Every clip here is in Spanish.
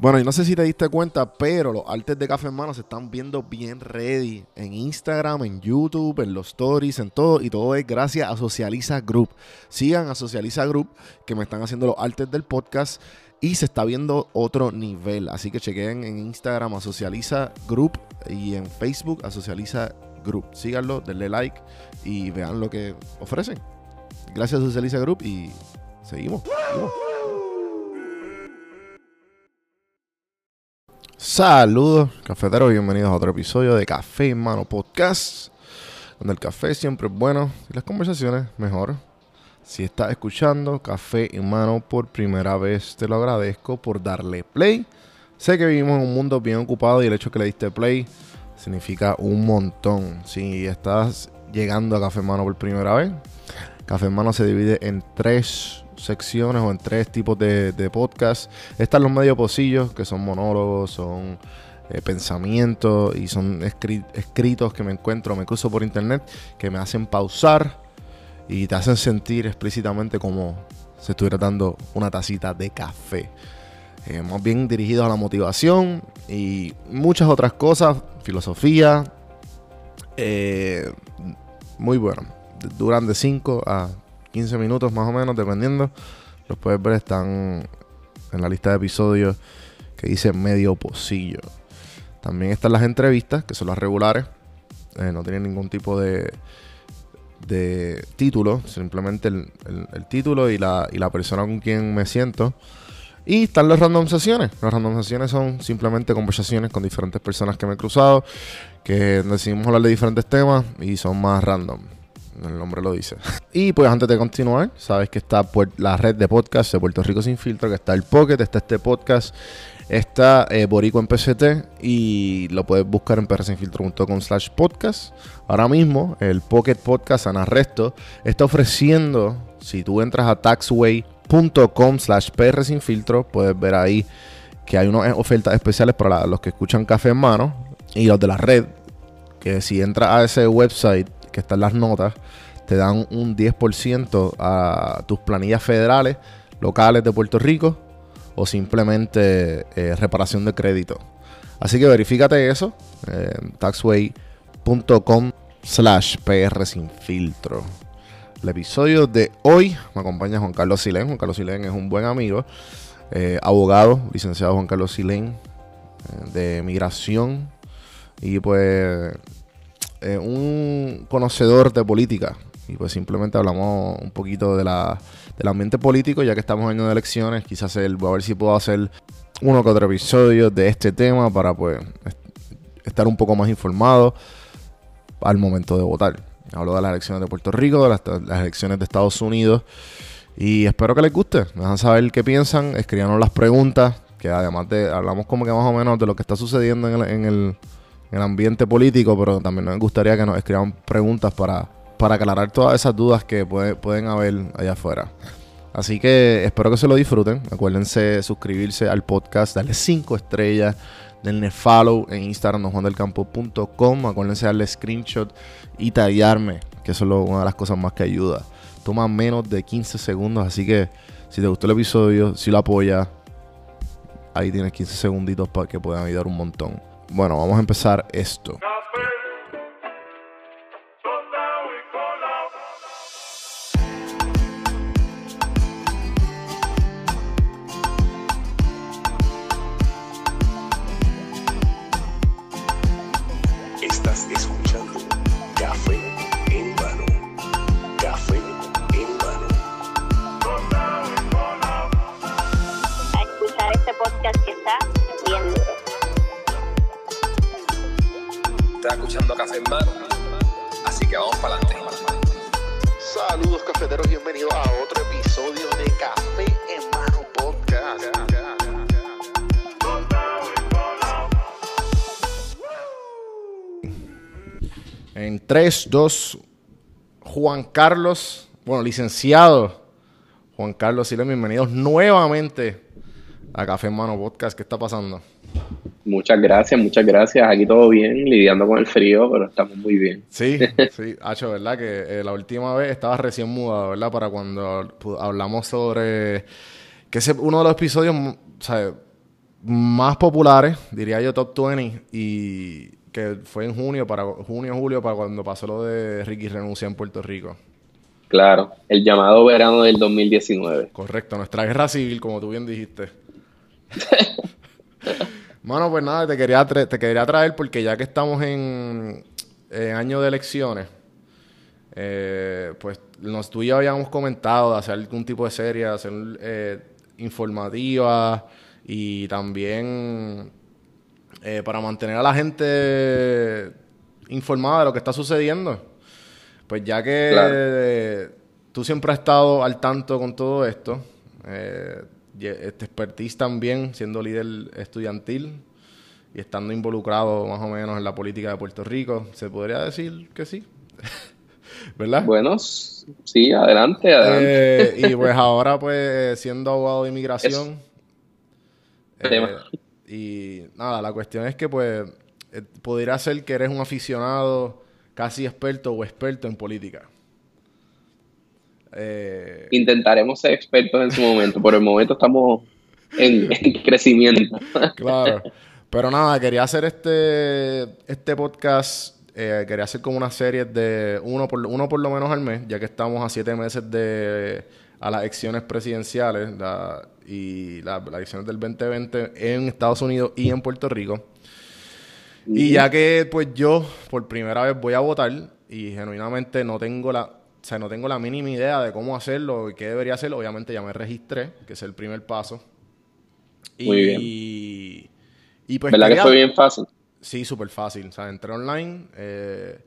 Bueno, y no sé si te diste cuenta, pero los artes de Café Hermano se están viendo bien ready en Instagram, en YouTube, en los stories, en todo. Y todo es gracias a Socializa Group. Sigan a Socializa Group, que me están haciendo los artes del podcast. Y se está viendo otro nivel. Así que chequen en Instagram a Socializa Group y en Facebook a Socializa Group. Síganlo, denle like y vean lo que ofrecen. Gracias a Socializa Group y seguimos. seguimos. Saludos, cafeteros, bienvenidos a otro episodio de Café en Mano Podcast, donde el café siempre es bueno y las conversaciones mejor. Si estás escuchando Café en Mano por primera vez, te lo agradezco por darle play. Sé que vivimos en un mundo bien ocupado y el hecho que le diste play significa un montón. Si estás llegando a Café en Mano por primera vez, Café en Mano se divide en tres secciones o en tres tipos de, de podcast. Están los medio pocillos, que son monólogos, son eh, pensamientos y son escri- escritos que me encuentro, me cruzo por internet, que me hacen pausar y te hacen sentir explícitamente como si estuviera dando una tacita de café. Eh, más bien dirigidos a la motivación y muchas otras cosas, filosofía. eh, muy bueno. Duran de 5 a 15 minutos más o menos, dependiendo. Los puedes ver, están en la lista de episodios que dice medio pocillo. También están las entrevistas, que son las regulares. Eh, no tienen ningún tipo de, de título, simplemente el, el- título y la, y la persona con quien me siento. Y están las random. Las random son simplemente conversaciones con diferentes personas que me he cruzado, que decidimos hablar de diferentes temas y son más random. El nombre lo dice. Y pues antes de continuar, sabes que está la red de podcast de Puerto Rico Sin Filtro, que está el Pocket, está este podcast, está eh, Borico en PCT y lo puedes buscar en prsinfiltro.com slash podcast. Ahora mismo el Pocket Podcast San Arresto está ofreciendo, si tú entras a taxway.com slash prsinfiltro, puedes ver ahí que hay unas ofertas especiales para los que escuchan Café en Mano y los de la red, que si entras a ese website que está en las notas, te dan un 10% a tus planillas federales, locales de Puerto Rico o simplemente eh, reparación de crédito. Así que verifícate eso, eh, taxway.com slash PR sin filtro. El episodio de hoy me acompaña Juan Carlos Silén. Juan Carlos Silén es un buen amigo, eh, abogado, licenciado Juan Carlos Silén, de migración y pues eh, un conocedor de política. Y pues simplemente hablamos un poquito de la, del ambiente político, ya que estamos en año de elecciones. Quizás el, voy a ver si puedo hacer uno que otro episodio de este tema para pues est- estar un poco más informado al momento de votar. Hablo de las elecciones de Puerto Rico, de las, elecciones de Estados Unidos. Y espero que les guste. Me dejan saber qué piensan, escríbanos las preguntas, que además de hablamos como que más o menos de lo que está sucediendo en el, en el ambiente político, pero también nos gustaría que nos escriban preguntas para, para aclarar todas esas dudas que puede- pueden haber allá afuera. Así que espero que se lo disfruten. Acuérdense suscribirse al podcast, darle 5 estrellas, denle follow en Instagram donjuandelcampo.com. Acuérdense darle screenshot y tallarme, que eso es una de las cosas más que ayuda. Toma menos de 15 segundos, así que si te gustó el episodio, si lo apoyas, ahí tienes 15 segunditos para que puedan ayudar un montón. Bueno, vamos a empezar esto. Café en Mano. Así que vamos para adelante. Saludos cafeteros, bienvenidos a otro episodio de Café en Mano Podcast. En 3, 2, Juan Carlos, bueno, licenciado Juan Carlos Siles, bienvenidos nuevamente a Café en Mano Podcast. ¿Qué está pasando? Muchas gracias, muchas gracias. Aquí todo bien, lidiando con el frío, pero estamos muy bien. Sí, sí, Hacho, ¿verdad? Que eh, la última vez estaba recién mudado, ¿verdad? Para cuando hablamos sobre. Que ese uno de los episodios, ¿sabes? más populares, diría yo top 20, y que fue en junio, para junio, julio, para cuando pasó lo de Ricky renuncia en Puerto Rico. Claro, el llamado verano del 2019. Correcto, nuestra guerra civil, como tú bien dijiste. Mano, pues nada, te quería, tra- te quería traer porque ya que estamos en, en año de elecciones, eh, pues nos, tú y yo habíamos comentado de hacer algún tipo de serie, de hacer eh, informativa y también eh, para mantener a la gente informada de lo que está sucediendo. Pues ya que Claro. tú siempre has estado al tanto con todo esto, eh, este expertise también, siendo líder estudiantil y estando involucrado más o menos en la política de Puerto Rico, se podría decir que sí, ¿verdad? Bueno, sí, adelante, adelante. Eh, y pues ahora pues siendo abogado de inmigración. Eh, y nada, la cuestión es que pues eh, podría ser que eres un aficionado casi experto o experto en política. Eh, Intentaremos ser expertos en su momento. Por el momento estamos en, en crecimiento. Claro. Pero nada, quería hacer este, este podcast, eh, quería hacer como una serie de uno por, uno por lo menos al mes, ya que estamos a siete meses de a las elecciones presidenciales la- y la- las elecciones del 2020 en Estados Unidos y en Puerto Rico. Y ya que pues yo por primera vez voy a votar y genuinamente no tengo la, o sea, no tengo la mínima idea de cómo hacerlo y qué debería hacer, obviamente ya me registré, que es el primer paso. Muy y, y pues ¿Verdad que fue bien fácil? Sí, súper fácil. O sea, entré online. eh,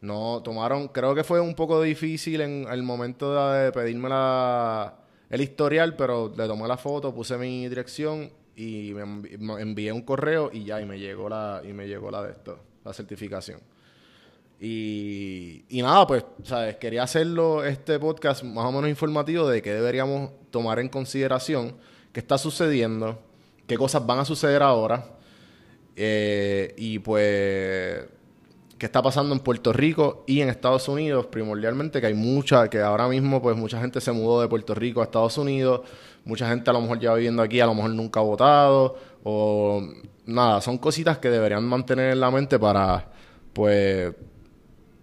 no tomaron, creo que fue un poco difícil en el momento de pedirme la, el historial, pero le tomé la foto, puse mi dirección y me envié un correo y ya, y me llegó la, y me llegó la de esto, la certificación. Y, y nada, pues, ¿sabes? Quería hacerlo este podcast más o menos informativo de qué deberíamos tomar en consideración, qué está sucediendo, qué cosas van a suceder ahora. Eh, y pues, ¿qué está pasando en Puerto Rico y en Estados Unidos? Primordialmente que hay mucha, que ahora mismo pues mucha gente se mudó de Puerto Rico a Estados Unidos, mucha gente a lo mejor lleva viviendo aquí, a lo mejor nunca ha votado, o nada, son cositas que deberían mantener en la mente para pues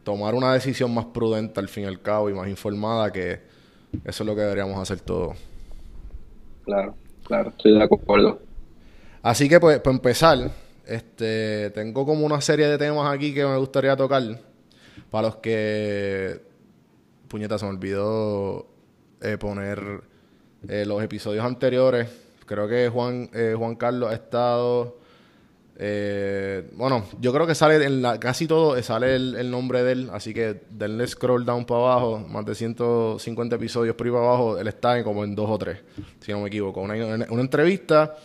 tomar una decisión más prudente al fin y al cabo y más informada que eso es lo que deberíamos hacer todos. Claro, claro, estoy de acuerdo. Así que, pues, para empezar, este, tengo como una serie de temas aquí que me gustaría tocar. Para los que. Puñeta, se me olvidó eh, poner eh, los episodios anteriores. Creo que Juan, eh, Juan Carlos ha estado. Eh, bueno, yo creo que sale en la, casi todo, eh, sale el, el nombre de él. Así que denle scroll down para abajo. Más de 150 episodios por ahí para abajo. Él está en como en dos o tres, si no me equivoco. Una, una entrevista.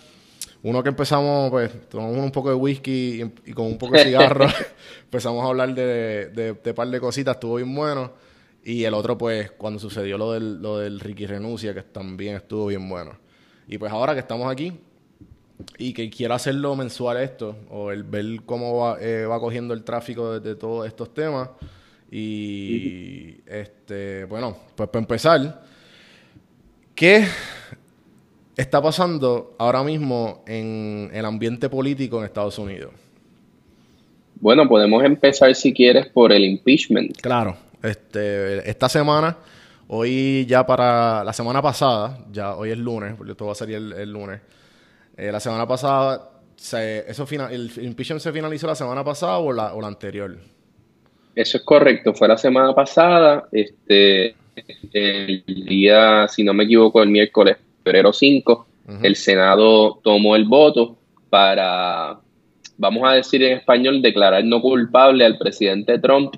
Uno que empezamos, pues, tomamos un poco de whisky y, y con un poco de cigarro, empezamos a hablar de, de, de par de cositas, estuvo bien bueno. Y el otro, pues, cuando sucedió lo del, lo del Ricky Renuncia, que también estuvo bien bueno. Y pues ahora que estamos aquí y que quiero hacerlo mensual esto, o el ver cómo va, eh, va cogiendo el tráfico de, de todos estos temas. Y, este, bueno, pues para empezar, ¿qué está pasando ahora mismo en el ambiente político en Estados Unidos? Bueno, podemos empezar si quieres por el impeachment. Claro, este, esta semana, hoy ya para la semana pasada, ya hoy es lunes, porque esto va a salir el, el lunes. Eh, la semana pasada, se, eso fina- el impeachment se finalizó la semana pasada o la, o la anterior. Eso es correcto, fue la semana pasada, este, el día, si no me equivoco, el miércoles, febrero 5, el Senado tomó el voto para, vamos a decir en español, declarar no culpable al presidente Trump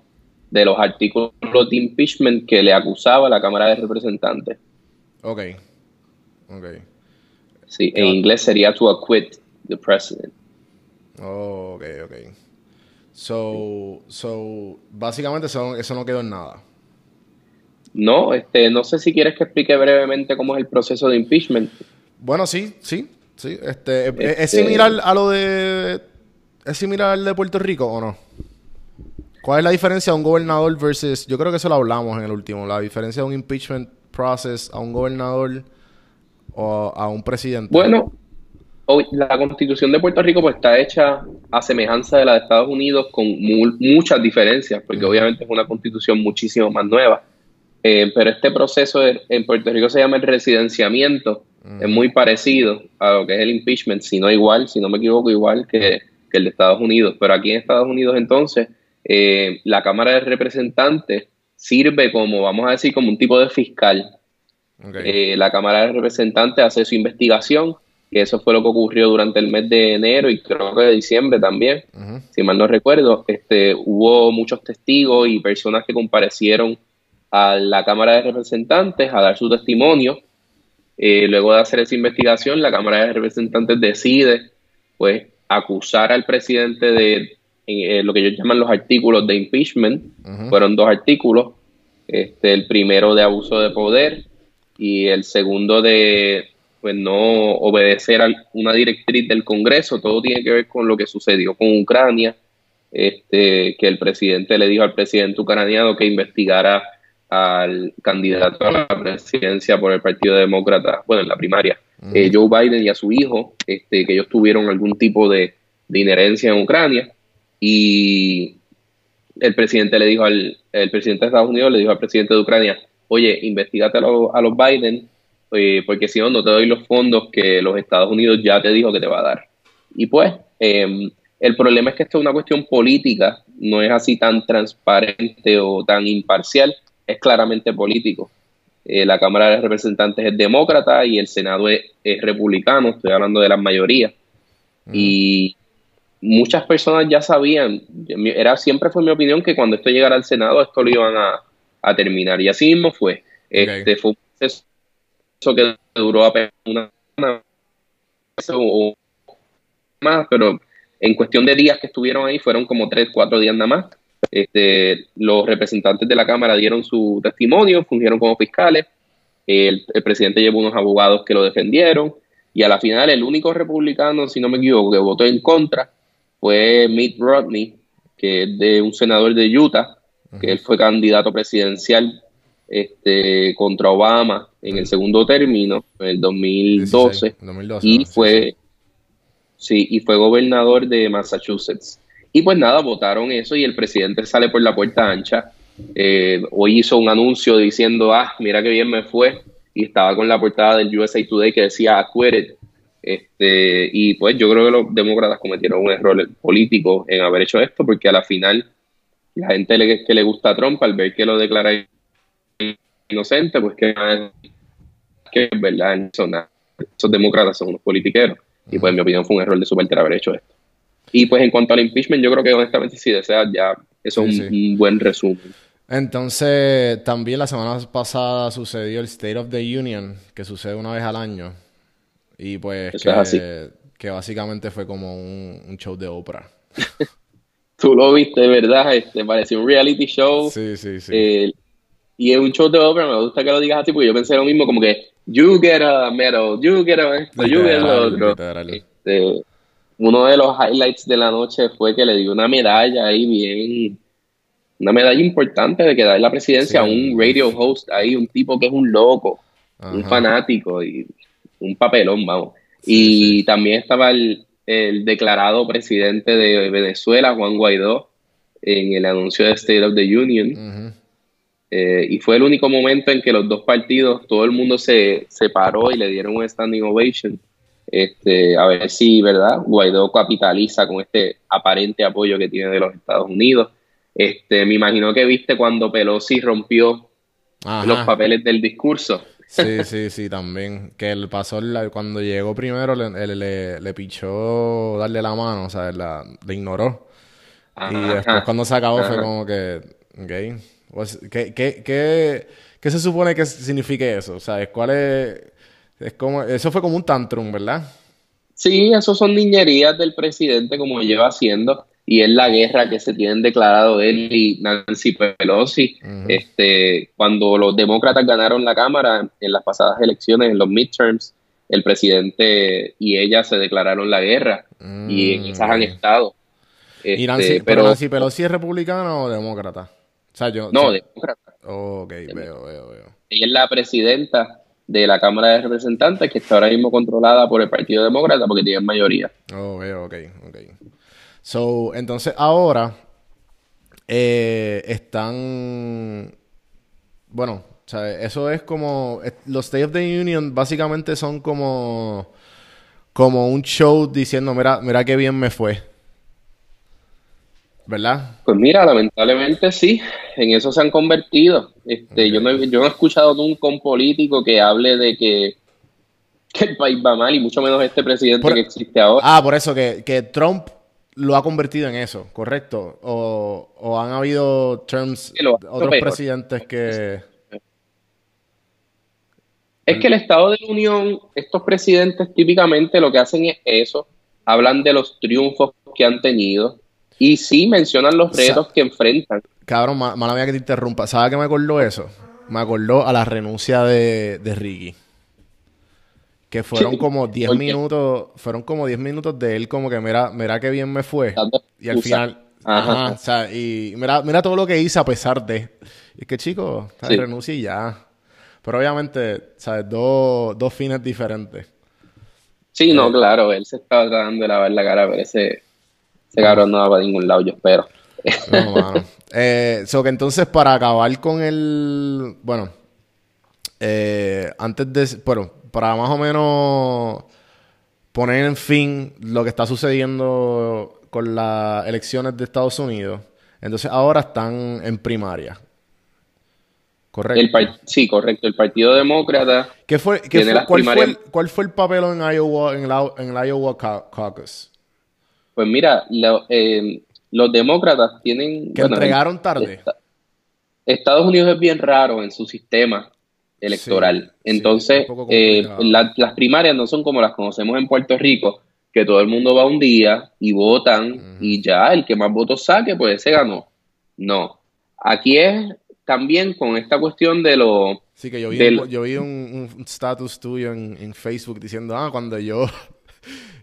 de los artículos de impeachment que le acusaba a la Cámara de Representantes. Ok, ok. Sí, en inglés sería to acquit the president. Oh, ok, ok. So, so, básicamente eso, eso no quedó en nada. No, este, no sé si quieres que explique brevemente cómo es el proceso de impeachment. Bueno, sí, sí, sí. Este, ¿es- ¿Es Este- similar a lo de... ¿Es similar al de Puerto Rico o no? ¿Cuál es la diferencia de un gobernador versus... Yo creo que eso lo hablamos en el último. La diferencia de un impeachment process a un gobernador o a un presidente. Bueno, hoy la constitución de Puerto Rico pues está hecha a semejanza de la de Estados Unidos con mu- muchas diferencias, porque obviamente es una constitución muchísimo más nueva. Eh, pero este proceso de- en Puerto Rico se llama el residenciamiento, es muy parecido a lo que es el impeachment, si no igual, si no me equivoco, igual que, que el de Estados Unidos. Pero aquí en Estados Unidos entonces, eh, la Cámara de Representantes sirve como, vamos a decir, como un tipo de fiscal. Eh, la Cámara de Representantes hace su investigación, que eso fue lo que ocurrió durante el mes de enero y creo que de diciembre también, si mal no recuerdo. Este, hubo muchos testigos y personas que comparecieron a la Cámara de Representantes a dar su testimonio. Eh, luego de hacer esa investigación, la Cámara de Representantes decide pues acusar al presidente de eh, lo que ellos llaman los artículos de impeachment. Fueron dos artículos. Este, el primero de abuso de poder y el segundo de pues no obedecer a una directriz del Congreso. Todo tiene que ver con lo que sucedió con Ucrania. Este, que el presidente le dijo al presidente ucraniano que investigara al candidato a la presidencia por el Partido Demócrata, bueno, en la primaria, eh, Joe Biden y a su hijo, este, que ellos tuvieron algún tipo de, de inherencia en Ucrania. Y el presidente le dijo al el presidente de Estados Unidos le dijo al presidente de Ucrania, oye, investigate a, los- a los Biden, eh, porque si no, no te doy los fondos que los Estados Unidos ya te dijo que te va a dar. Y pues, eh, el problema es que esto es una cuestión política, no es así tan transparente o tan imparcial, es claramente político. Eh, la Cámara de Representantes es demócrata y el Senado es, es republicano, estoy hablando de las mayorías. Y muchas personas ya sabían, era siempre fue mi opinión que cuando esto llegara al Senado esto lo iban a, a terminar. Y así mismo fue. Este fue un proceso que duró apenas una semana o más, pero en cuestión de días que estuvieron ahí fueron como tres, cuatro días nada más. Este, los representantes de la Cámara dieron su testimonio, fungieron como fiscales. El, el presidente llevó unos abogados que lo defendieron. Y a la final, el único republicano, si no me equivoco, que votó en contra fue Mitt Romney, que es de un senador de Utah, que él fue candidato presidencial este, contra Obama en el segundo término, en el 2012, 16, 2012, y fue, sí, y fue gobernador de Massachusetts. Y pues nada, votaron eso y el presidente sale por la puerta ancha. Eh, hoy hizo un anuncio diciendo, ah, mira qué bien me fue, y estaba con la portada del USA Today que decía acquitted. Este, y pues yo creo que los demócratas cometieron un error político en haber hecho esto, porque a la final la gente le- que le gusta a Trump, al ver que lo declara inocente, pues que, que es verdad, son esos demócratas son unos politiqueros. Y pues en mi opinión fue un error de su parte haber hecho esto. Y pues en cuanto al impeachment, yo creo que honestamente si deseas ya, eso es Sí, un, sí. un buen resumen. Entonces, también la semana pasada sucedió el State of the Union, que sucede una vez al año. Y pues que básicamente fue como un, un show de Oprah. Tú lo viste, ¿verdad? Este, pareció un reality show. Sí, sí, sí. Eh, y es un show de ópera, me gusta que lo digas así porque yo pensé lo mismo, como que you get a medal, you get a esto, you get Literal, otro. Este, uno de los highlights de la noche fue que le dio una medalla ahí bien, una medalla importante de quedar en la presidencia a un radio host ahí, un tipo que es un loco, un fanático y un papelón, vamos. Sí, y también estaba el, el declarado presidente de Venezuela, Juan Guaidó, en el anuncio de State of the Union. Eh, y fue el único momento en que los dos partidos, todo el mundo se separó y le dieron un standing ovation. Este, a ver si, ¿verdad? Guaidó capitaliza con este aparente apoyo que tiene de los Estados Unidos. Este, me imagino que viste cuando Pelosi rompió Ajá. los papeles del discurso. Sí, sí, sí, también. Que él pasó, cuando llegó primero, le, le, le- le pichó darle la mano, o sea, la, le ignoró. Y después cuando se acabó fue como que, ok, pues, ¿qué, qué, qué, qué se supone que signifique eso? O sea, ¿cuál es, es como, eso fue como un tantrum, ¿verdad? Sí, eso son niñerías del presidente como lleva haciendo y es la guerra que se tienen declarado él y Nancy Pelosi. Este, cuando los demócratas ganaron la Cámara en las pasadas elecciones, en los midterms, el presidente y ella se declararon la guerra y en Mm, esas han estado. ¿Y Este, Nancy, pero, pero Nancy Pelosi es republicana o demócrata? O sea, yo... no, sí. demócrata. Oh, ok, veo, veo, veo. Ella es la presidenta de la Cámara de Representantes, que está ahora mismo controlada por el Partido Demócrata porque tienen mayoría. Oh, veo, ok, ok. So, entonces ahora eh, están. Bueno, o sea, eso es como. Los State of the Union básicamente son como. Como un show diciendo, mira, mira qué bien me fue. ¿Verdad? Pues mira, lamentablemente sí, en eso se han convertido. Este, yo, no, he- yo no he escuchado nunca un político que hable de que, que el país va mal y mucho menos este presidente Por- que existe ahora. Ah, por eso que, que Trump lo ha convertido en eso, ¿correcto? O, o han habido terms, ha otros peor. presidentes que... Es que el Estado de la Unión, estos presidentes típicamente lo que hacen es eso, hablan de los triunfos que han tenido y sí mencionan los retos que enfrentan. Cabrón, ma- mala mía que te interrumpa. ¿Sabes qué me acordó eso? Me acordó a la renuncia de, de Ricky. Que fueron como 10 ¿por qué? minutos, fueron como 10 minutos de él como que mira, mira qué bien me fue. Y al final, Ajá. ajá, o sea, y mira, mira todo lo que hice a pesar de. Y es que chico, Sí. renuncia y ya. Pero obviamente, ¿sabes? Dos, dos fines diferentes. Sí, no, Eh. claro, él se estaba tratando de lavar la cara, pero ese, ese cabrón no va para ningún lado, yo espero. No, mano. Eh, so que entonces para acabar con el... Bueno, eh, antes de... Bueno, para más o menos poner en fin lo que está sucediendo con las elecciones de Estados Unidos. Entonces ahora están en primaria. Correcto. El sí, correcto, el Partido Demócrata ¿Qué fue, qué cuál, fue el, cuál fue el papel en Iowa, en, la- en el Iowa Cau- Caucus? Pues mira, lo- eh, los demócratas tienen... Que bueno, entregaron tarde. esta- Estados Unidos es bien raro en su sistema electoral. Sí, Entonces, eh, la- las primarias no son como las conocemos en Puerto Rico, que todo el mundo va un día y votan y ya el que más votos saque, pues ese ganó. No. Aquí es también con esta cuestión de lo... Sí, que yo vi, del- yo vi un, status tuyo en, en Facebook diciendo, ah, cuando yo...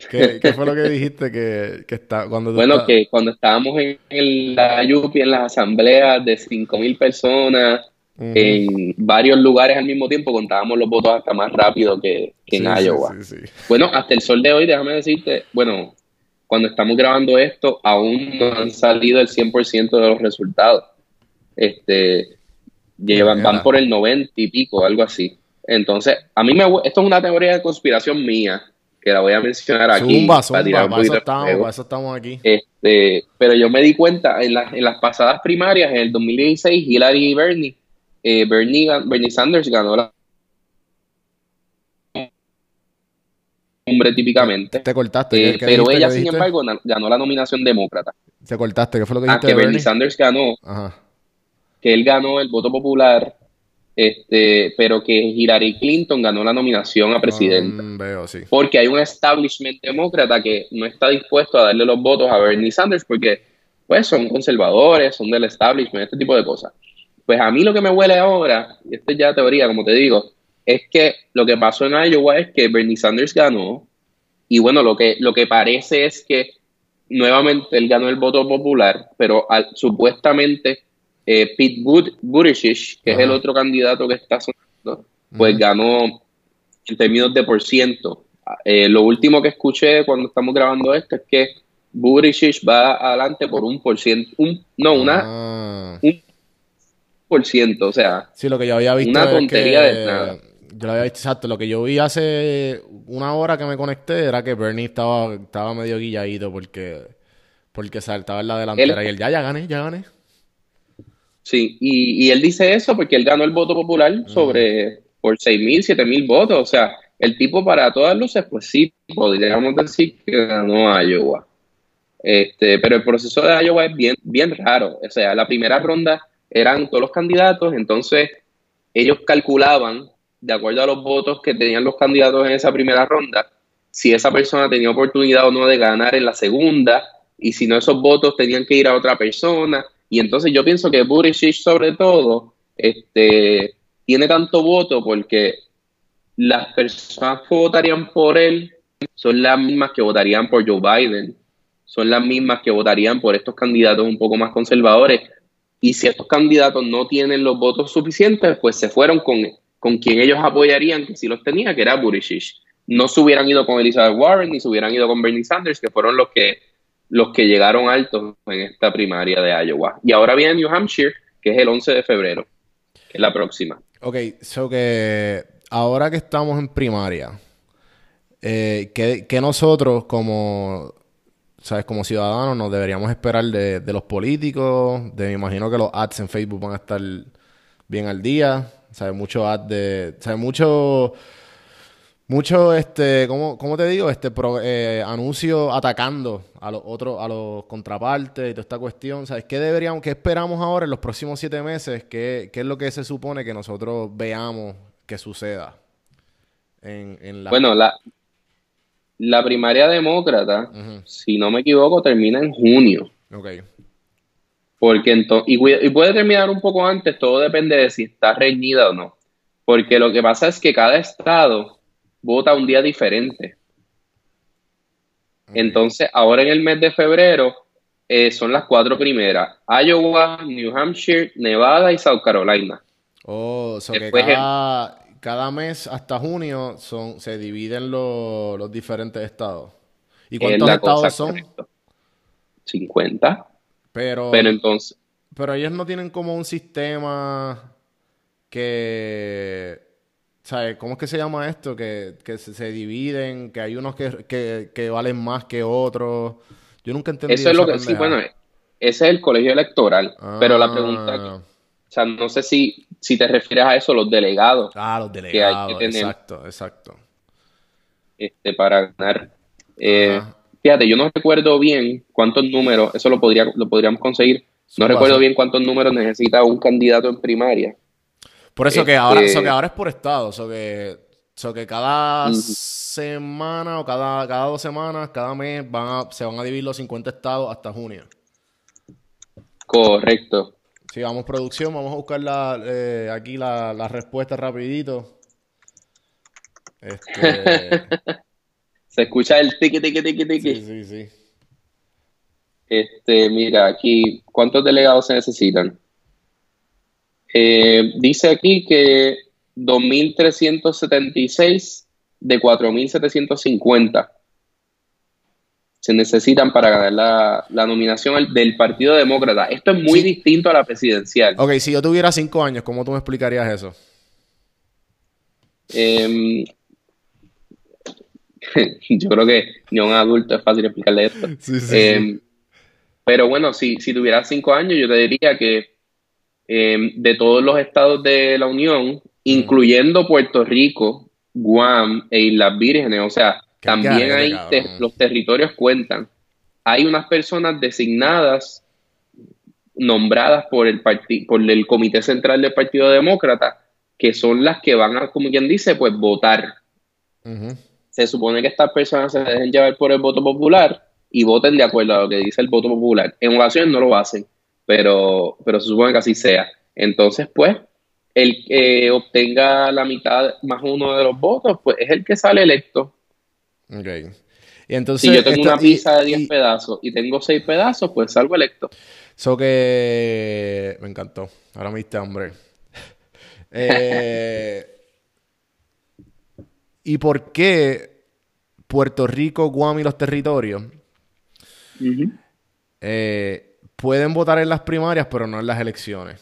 ¿Qué, qué fue lo que dijiste que, que está... Cuando Bueno, estás- que cuando estábamos en, la Yupi, en las asambleas de 5.000 personas, en varios lugares al mismo tiempo, contábamos los votos hasta más rápido que, que en Sí, Iowa. sí, sí. Bueno, hasta el sol de hoy, déjame decirte, bueno, cuando estamos grabando esto, aún no han salido el 100% de los resultados. Este, llevan, van por el 90 y pico, algo así. Entonces, a mí me, esto es una teoría de conspiración mía, que la voy a mencionar aquí Zumba, para tirar zumba, un para eso estamos, para eso estamos aquí. Este, pero yo me di cuenta en, las en las pasadas primarias, en el 2016, Hillary y Bernie, eh, Bernie, Bernie Sanders ganó la cumbre típicamente, Te cortaste. eh, ¿qué- qué pero ella, sin embargo, ganó la nominación demócrata. Te cortaste, ¿qué fue lo que Ah, dijiste que de Bernie Bernie? Sanders ganó, Ajá. que él ganó el voto popular, este, pero que Hillary Clinton ganó la nominación a presidenta. Veo, sí. porque hay un establishment demócrata que no está dispuesto a darle los votos a Bernie Sanders porque pues son conservadores, son del establishment, este tipo de cosas. Pues a mí lo que me huele ahora, y esto es ya teoría, como te digo, es que lo que pasó en Iowa es que Bernie Sanders ganó y bueno, lo que, lo que parece es que nuevamente él ganó el voto popular, pero al- supuestamente eh, Pete But- Buttigieg, que es el otro candidato que está sonando, pues ganó en términos de por ciento. Eh, lo último que escuché cuando estamos grabando esto es que Buttigieg va adelante por un por ciento, un, no, una Ah. por ciento, o sea, Sí, lo que yo había visto Una es tontería que- de nada. Yo lo había visto, exacto. Lo que yo vi hace una hora que me conecté era que Bernie estaba, estaba medio guilladito porque, porque saltaba en la delantera Él- y él, ya, ya gané, ya gané. Sí, y, y él dice eso porque él ganó el voto popular sobre por seis mil, siete mil votos, o sea, el tipo para todas luces, pues sí, podríamos decir que ganó Iowa. Este, pero el proceso de Iowa es bien, bien raro. O sea, la primera ronda eran todos los candidatos, entonces ellos calculaban, de acuerdo a los votos que tenían los candidatos en esa primera ronda, si esa persona tenía oportunidad o no de ganar en la segunda, y si no, esos votos tenían que ir a otra persona. Y entonces yo pienso que Buttigieg, sobre todo, este, tiene tanto voto porque las personas que votarían por él son las mismas que votarían por Joe Biden, son las mismas que votarían por estos candidatos un poco más conservadores. Y si estos candidatos no tienen los votos suficientes, pues se fueron con con quien ellos apoyarían, que sí los tenía, que era Buttigieg. No se hubieran ido con Elizabeth Warren ni se hubieran ido con Bernie Sanders, que fueron los que, los que llegaron altos en esta primaria de Iowa. Y ahora viene New Hampshire, que es el 11 de febrero, que es la próxima. Ok, so que ahora que estamos en primaria, eh, ¿qué, qué nosotros como, sabes, como ciudadanos nos deberíamos esperar de, de los políticos? De, me imagino que los ads en Facebook van a estar bien al día, ¿sabes? Mucho ads de, ¿sabes? Mucho, mucho, este, ¿cómo, cómo te digo? Este, pro- eh, anuncio atacando a los otros, a los contrapartes y toda esta cuestión, ¿sabes? ¿Qué deberíamos, qué esperamos ahora en los próximos siete meses? ¿Qué, qué es lo que se supone que nosotros veamos que suceda en, en la... Bueno, la, la primaria demócrata, si no me equivoco, termina en junio. ok. Porque entonces, y puede terminar un poco antes, todo depende de si está reñida o no. Porque lo que pasa es que cada estado vota un día diferente. Entonces, ahora en el mes de febrero eh, son las cuatro primeras: Iowa, New Hampshire, Nevada y South Carolina. Oh, so que Después el- cada, cada mes hasta junio son, se dividen lo- los diferentes estados. ¿Y cuántos estados son? correcto. 50. Pero, Pero entonces, pero ellos no tienen como un sistema que, ¿sabes? ¿Cómo es que se llama esto? Que, que se, se dividen, que hay unos que, que, que valen más que otros. Yo nunca entendí eso es lo que sí, bueno, ese es el colegio electoral. Pero la pregunta, Ah. o sea, no sé si, si te refieres a eso, los delegados. Ah, los hay que delegados, tener. exacto, exacto. este, para ganar. Eh, fíjate, yo no recuerdo bien cuántos números, eso lo, podría, lo podríamos conseguir. No recuerdo bien cuántos números necesita un candidato en primaria. Por eso que ahora, Este- eso que ahora es por estado, eso que, so que cada semana o cada, cada dos semanas, cada mes van a- se van a dividir los 50 estados hasta junio. Correcto. Sí, vamos producción, vamos a buscar la, eh, aquí la, la respuesta rapidito. Este, Se escucha el tiqui, tiqui, tiqui, tiqui. sí, sí, sí. Este, mira, aquí, ¿cuántos delegados se necesitan? Eh, dice aquí que 2.376 de 4.750 se necesitan para ganar la, la nominación del Partido Demócrata. Esto es muy Sí. distinto a la presidencial. Ok, si yo tuviera cinco años, ¿cómo tú me explicarías eso? Em, yo creo que ni a un adulto es fácil explicarle esto. Sí, sí, Em, pero bueno, si, si tuvieras cinco años, yo te diría que em, de todos los estados de la Unión, incluyendo Puerto Rico, Guam e Islas Vírgenes, o sea, también hay te- los territorios cuentan. Hay unas personas designadas, nombradas por el por el Comité Central del Partido Demócrata, que son las que van a, como quien dice, pues votar. Se supone que estas personas se dejen llevar por el voto popular y voten de acuerdo a lo que dice el voto popular. En ocasiones no lo hacen, pero, pero se supone que así sea. Entonces, pues, el que obtenga la mitad más uno de los votos, pues es el que sale electo. Ok. Y entonces, Si yo tengo una pizza de y- 10 y- pedazos y tengo 6 pedazos, pues salgo electo. So que me encantó. Ahora me diste hambre. Eh, ¿Y por qué Puerto Rico, Guam y los territorios eh, pueden votar en las primarias, pero no en las elecciones?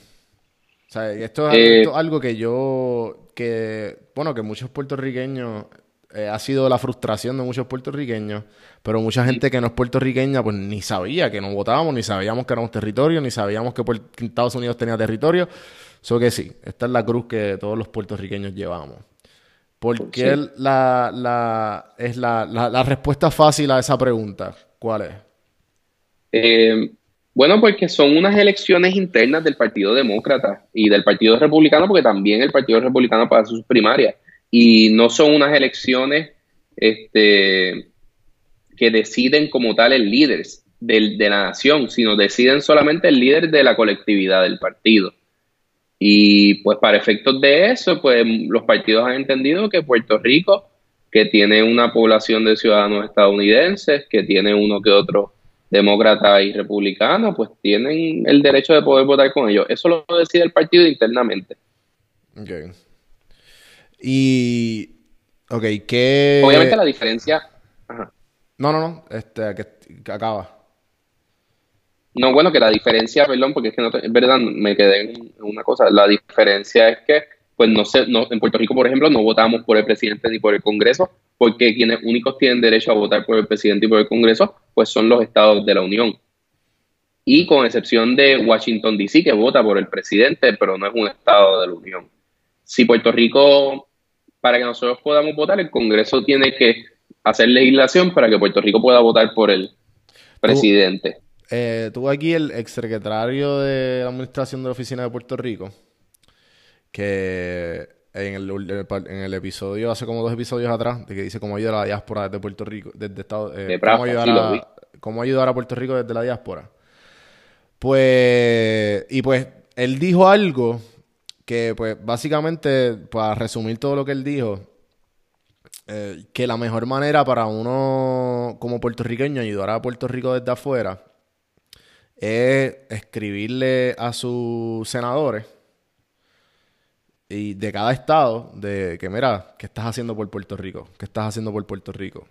O sea, y esto es, Eh, esto es algo que yo, que, bueno, que muchos puertorriqueños, eh, ha sido la frustración de muchos puertorriqueños, pero mucha gente que no es puertorriqueña, pues ni sabía que no votábamos, ni sabíamos que éramos territorio, ni sabíamos que, Estados Unidos tenía territorio. Eso que sí, esta es la cruz que todos los puertorriqueños llevamos. ¿Por qué Sí. la, la, es la, la, la respuesta fácil a esa pregunta? ¿Cuál es? Eh, bueno, porque son unas elecciones internas del Partido Demócrata y del Partido Republicano, porque también el Partido Republicano pasa sus primarias. Y no son unas elecciones este, que deciden como tal el líder del- de la nación, sino deciden solamente el líder de la colectividad del partido. Y pues para efectos de eso, pues los partidos han entendido que Puerto Rico, que tiene una población de ciudadanos estadounidenses, que tiene uno que otro demócrata y republicano, pues tienen el derecho de poder votar con ellos. Eso lo decide el partido internamente. Ok. Y. Ok, ¿qué. Obviamente la diferencia... Ajá. No, no, no. Este, que, que acaba. No, bueno, que la diferencia, perdón, porque es que no te- es verdad, me quedé en una cosa. La diferencia es que, pues no sé, no, en Puerto Rico, por ejemplo, no votamos por el presidente ni por el Congreso, porque quienes únicos tienen derecho a votar por el presidente y por el Congreso, pues son los estados de la Unión. Y con excepción de Washington, D.C., que vota por el presidente, pero no es un estado de la Unión. Si Puerto Rico, para que nosotros podamos votar, el Congreso tiene que hacer legislación para que Puerto Rico pueda votar por el presidente. Eh, tuvo aquí el exsecretario de la Administración de la Oficina de Puerto Rico, que en el, en el episodio, hace como dos episodios atrás, de que dice cómo ayudar a la diáspora desde Puerto Rico, desde Estado, eh, De cómo, ayudar sí a, cómo ayudar a Puerto Rico desde la diáspora. Pues, y pues, él dijo algo que, pues, básicamente, para resumir todo lo que él dijo, eh, que la mejor manera para uno como puertorriqueño ayudar a Puerto Rico desde afuera es escribirle a sus senadores y de cada estado de que mira, ¿qué estás haciendo por Puerto Rico? ¿Qué estás haciendo por Puerto Rico?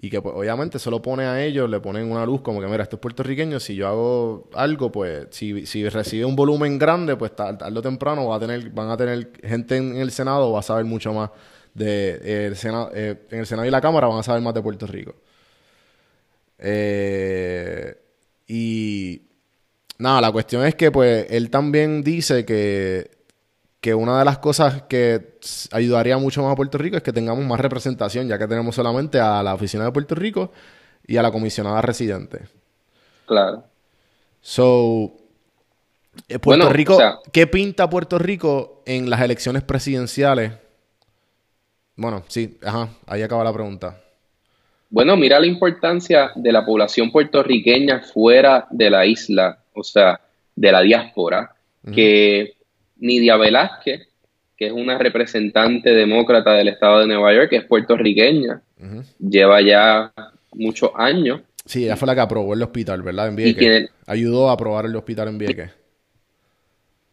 Y que pues obviamente se lo pone a ellos, le ponen una luz como que mira, esto es puertorriqueño, si yo hago algo, pues si, si recibe un volumen grande, pues tar- tarde o temprano va a tener, van a tener gente en el Senado, va a saber mucho más de eh, el Senado, eh, en el Senado y la Cámara van a saber más de Puerto Rico. Eh, y nada, la cuestión es que pues él también dice que, que una de las cosas que ayudaría mucho más a Puerto Rico es que tengamos más representación, ya que tenemos solamente a la oficina de Puerto Rico y a la comisionada residente. Claro. So, eh, Puerto Bueno, Rico, o sea- ¿qué pinta Puerto Rico en las elecciones presidenciales? Bueno, sí, ajá, ahí acaba la pregunta. Bueno, mira la importancia de la población puertorriqueña fuera de la isla, o sea, de la diáspora, que Nidia Velázquez, que es una representante demócrata del estado de Nueva York, que es puertorriqueña, lleva ya muchos años. Sí, ella fue la que aprobó el hospital, ¿verdad? En Vieques. Ayudó a aprobar el hospital en Vieques.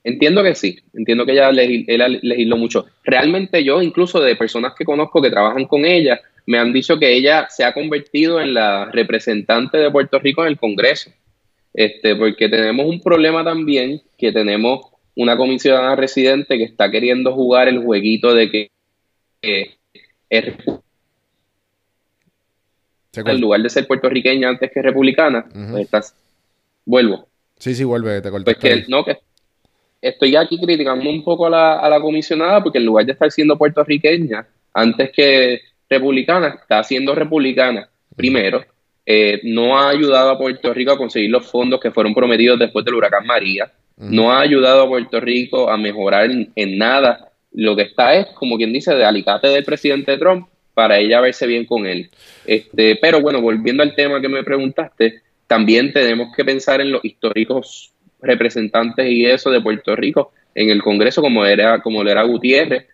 Entiendo que sí, entiendo que ella legi- ella legisló mucho. Realmente yo, incluso de personas que conozco que trabajan con ella, me han dicho que ella se ha convertido en la representante de Puerto Rico en el Congreso. Este, porque tenemos un problema también, que tenemos una comisionada residente que está queriendo jugar el jueguito de que es en lugar de ser puertorriqueña antes que republicana, pues estás, vuelvo. Sí, sí, vuelve, te Pues cortaste. que no, que estoy aquí criticando un poco a la, a la comisionada porque en lugar de estar siendo puertorriqueña antes que republicana, está siendo republicana primero. Eh, no ha ayudado a Puerto Rico a conseguir los fondos que fueron prometidos después del huracán María. No ha ayudado a Puerto Rico a mejorar en, nada. Lo que está es, como quien dice, de alicate del presidente Trump para ella verse bien con él. Este, pero bueno, volviendo al tema que me preguntaste, también tenemos que pensar en los históricos representantes y eso de Puerto Rico en el Congreso, como era, como lo era Gutiérrez.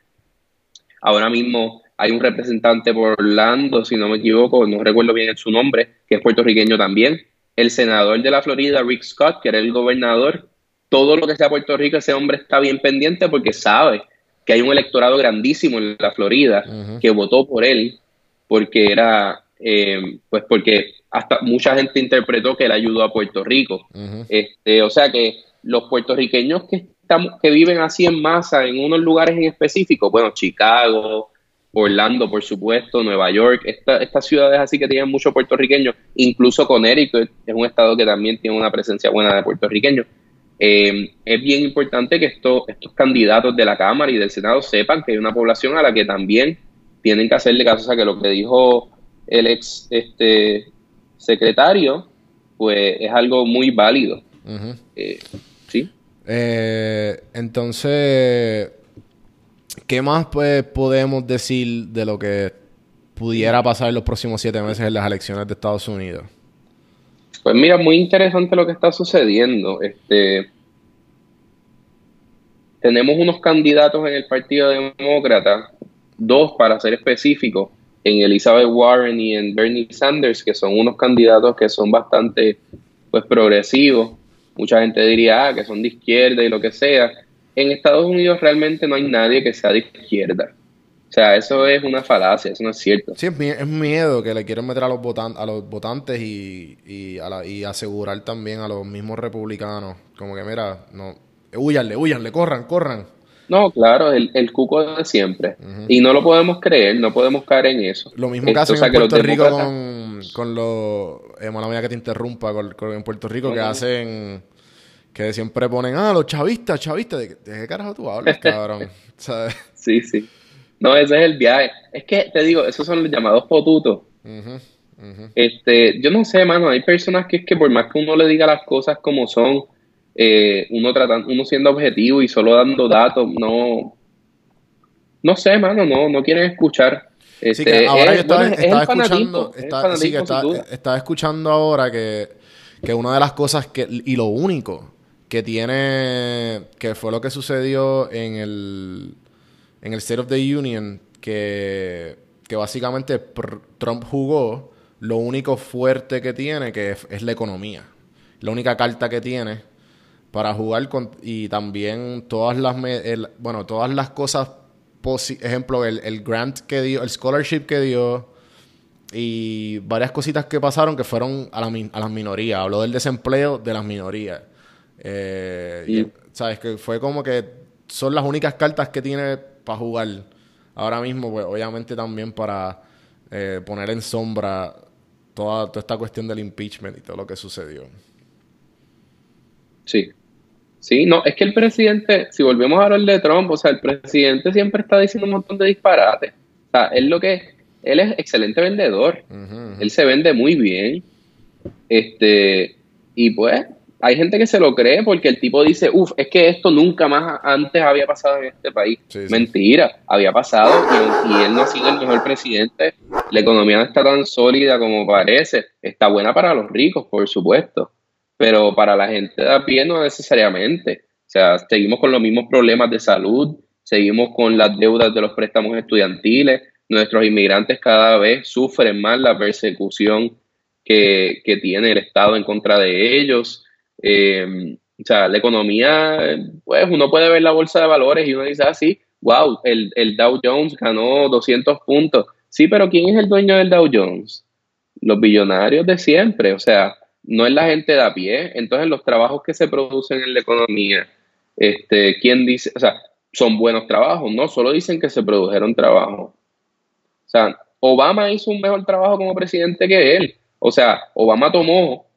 Ahora mismo hay un representante por Orlando, si no me equivoco, no recuerdo bien su nombre, que es puertorriqueño también. El senador de la Florida, Rick Scott, que era el gobernador, todo lo que sea Puerto Rico, ese hombre está bien pendiente porque sabe que hay un electorado grandísimo en la Florida que votó por él porque era, eh, pues porque hasta mucha gente interpretó que él ayudó a Puerto Rico. Este, o sea que los puertorriqueños que estamos, que viven así en masa en unos lugares en específico, bueno, Chicago, Orlando, por supuesto, Nueva York, esta- estas ciudades así que tienen muchos puertorriqueños, incluso Connecticut es un estado que también tiene una presencia buena de puertorriqueños. Eh, es bien importante que esto- estos candidatos de la Cámara y del Senado sepan que hay una población a la que también tienen que hacerle caso, o sea que lo que dijo el ex este, secretario, pues es algo muy válido. Eh, sí. Eh, entonces, ¿qué más pues, podemos decir de lo que pudiera pasar en los próximos siete meses en las elecciones de Estados Unidos? Pues mira, muy interesante lo que está sucediendo. Este, tenemos unos candidatos en el Partido Demócrata, dos para ser específicos, en Elizabeth Warren y en Bernie Sanders, que son unos candidatos que son bastante pues progresivos. Mucha gente diría ah, que son de izquierda y lo que sea. En Estados Unidos realmente no hay nadie que sea de izquierda. O sea, eso es una falacia, eso no es cierto. Sí, es, mie- es miedo que le quieren meter a los, votan a los votantes y, y, a la- y asegurar también a los mismos republicanos. Como que, mira, no, huyanle, huyanle, corran, corran. No, claro, el, el cuco de siempre. Y no lo podemos creer, no podemos caer en eso. Lo mismo que hacen en Puerto Rico con, con los... Eh, mala mía que te interrumpa, con, con- en Puerto Rico que No, hacen... Que siempre ponen, ah, los chavistas, chavistas. ¿De, qué- de qué carajo tú hablas, cabrón? ¿Sabes? Sí, sí. No, ese es el viaje. Es que te digo, esos son los llamados potutos. Este, yo no sé, mano, hay personas que es que por más que uno le diga las cosas como son, eh, uno tratan, uno siendo objetivo y solo dando datos, no, no sé, mano, no, no quieren escuchar. Sí, Este, que ahora es- yo estaba, bueno, es estaba el fanatismo, escuchando, está- sí, que está- estaba escuchando ahora que, que una de las cosas que, y lo único que tiene, que fue lo que sucedió en el, en el State of the Union, que, que básicamente Trump jugó, lo único fuerte que tiene, que es, es la economía. La única carta que tiene para jugar con, y también todas las, el- bueno, todas las cosas, ejemplo, el, el grant que dio, el scholarship que dio y varias cositas que pasaron que fueron a, la a las minorías. Habló del desempleo de las minorías. Eh, y. ¿Sabes? Que fue como que son las únicas cartas que tiene para jugar. Ahora mismo, pues obviamente también para eh, poner en sombra toda, toda esta cuestión del impeachment y todo lo que sucedió. Sí. Sí, no, es que el presidente, si volvemos a hablar de Trump, o sea, el presidente siempre está diciendo un montón de disparates. O sea, él lo que, él es excelente vendedor. Él se vende muy bien. Este, y pues, hay gente que se lo cree porque el tipo dice, uff, es que esto nunca más antes había pasado en este país. Sí, sí. Mentira, había pasado y, y él no ha sido el mejor presidente. La economía no está tan sólida como parece. Está buena para los ricos, por supuesto, pero para la gente de a pie no necesariamente. O sea, seguimos con los mismos problemas de salud, seguimos con las deudas de los préstamos estudiantiles, nuestros inmigrantes cada vez sufren más la persecución que, que tiene el Estado en contra de ellos. Eh, o sea, la economía, pues uno puede ver la bolsa de valores y uno dice así, wow, el, el Dow Jones ganó 200 puntos. Sí, pero ¿quién es el dueño del Dow Jones? Los billonarios de siempre, o sea, no es la gente de a pie. Entonces, los trabajos que se producen en la economía, este, ¿quién dice? O sea, son buenos trabajos, no solo dicen que se produjeron trabajos. O sea, Obama hizo un mejor trabajo como presidente que él. O sea, Obama tomó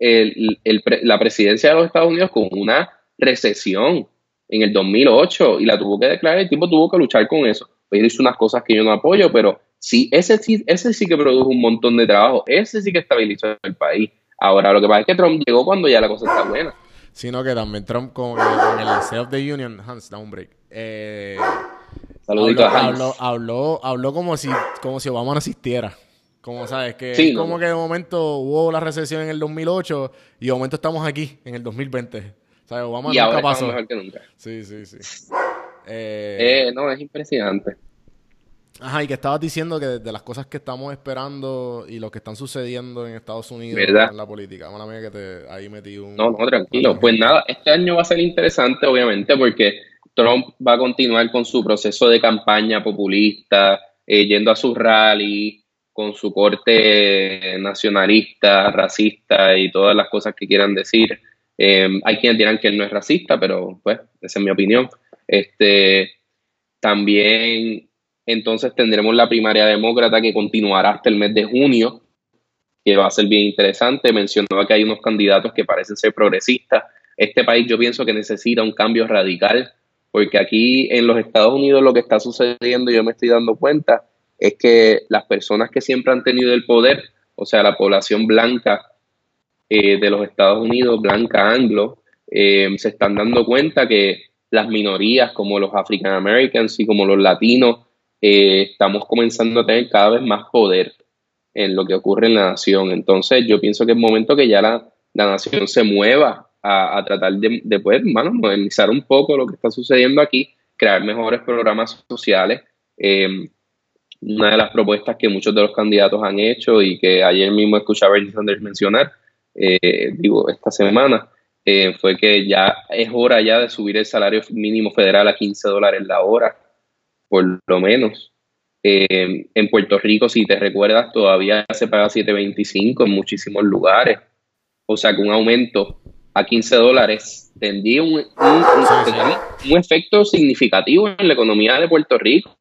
el- el la presidencia de los Estados Unidos con una recesión en el 2008 y la tuvo que declarar. El tipo tuvo que luchar con eso. Él hizo unas cosas que yo no apoyo, pero sí, ese sí, ese sí que produjo un montón de trabajo. Ese sí que estabilizó el país. Ahora, lo que pasa es que Trump llegó cuando ya la cosa está buena. Sino que también Trump, que en el State of the Union, Hans, da un break. Eh, habló, a Hans. habló, habló, habló como si, como si Obama no existiera. Como sabes, que Sí, como no. que de momento hubo la recesión en el 2008 y de momento estamos aquí en el 2020. O sea, Obama Y nunca ahora pasó. mejor que nunca. Sí, sí, sí. Eh, Eh, no, es impresionante. Ajá, y que estabas diciendo que de las cosas que estamos esperando y lo que están sucediendo en Estados Unidos ¿Verdad? en la política. Mala mía que te, ahí metí un... No, no, tranquilo. Pues nada, este año va a ser interesante, obviamente, porque Trump va a continuar con su proceso de campaña populista, eh, yendo a sus rallies, con su corte nacionalista, racista y todas las cosas que quieran decir. Eh, hay quienes dirán que él no es racista, pero pues, esa es mi opinión. Este, también, entonces tendremos la primaria demócrata que continuará hasta el mes de junio que va a ser bien interesante. Mencionaba que hay unos candidatos que parecen ser progresistas. Este país yo pienso que necesita un cambio radical, porque aquí en los Estados Unidos lo que está sucediendo, yo me estoy dando cuenta, es que las personas que siempre han tenido el poder, o sea, la población blanca eh, de los Estados Unidos, blanca anglo, eh, se están dando cuenta que las minorías como los African Americans y como los latinos, eh, estamos comenzando a tener cada vez más poder en lo que ocurre en la nación. Entonces, yo pienso que es momento que ya la, la nación se mueva a, a tratar de, de pues, mano, modernizar un poco lo que está sucediendo aquí, crear mejores programas sociales. Eh, una de las propuestas que muchos de los candidatos han hecho y que ayer mismo escuchaba a Bernie Sanders mencionar, eh, digo, esta semana, eh, fue que ya es hora ya de subir el salario mínimo federal a 15 dólares la hora, por lo menos. Eh, en Puerto Rico, si te recuerdas, todavía se paga 7.25 en muchísimos lugares. O sea que un aumento a 15 dólares tendría un, un- un- tendría un efecto significativo en la economía de Puerto Rico.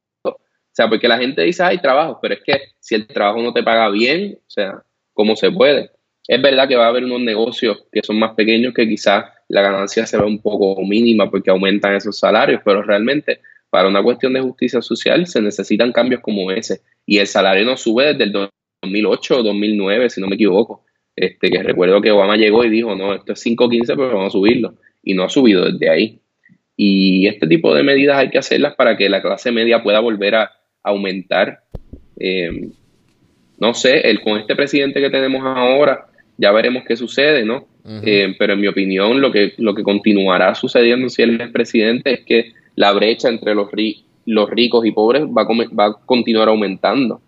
O sea, porque la gente dice, hay trabajo, pero es que si el trabajo no te paga bien, o sea, ¿cómo se puede? Es verdad que va a haber unos negocios que son más pequeños que quizás la ganancia se ve un poco mínima porque aumentan esos salarios, pero realmente para una cuestión de justicia social se necesitan cambios como ese. Y el salario no sube desde el 2008 o 2009, si no me equivoco. Este, que recuerdo que Obama llegó y dijo, no, esto es 5.15, pero vamos a subirlo. Y no ha subido desde ahí. Y este tipo de medidas hay que hacerlas para que la clase media pueda volver a aumentar. Eh, no sé, el, con este presidente que tenemos ahora, ya veremos qué sucede, ¿no? Eh, pero en mi opinión, lo que, lo que continuará sucediendo si él es presidente es que la brecha entre los, ri- los ricos y pobres va a, va a continuar aumentando.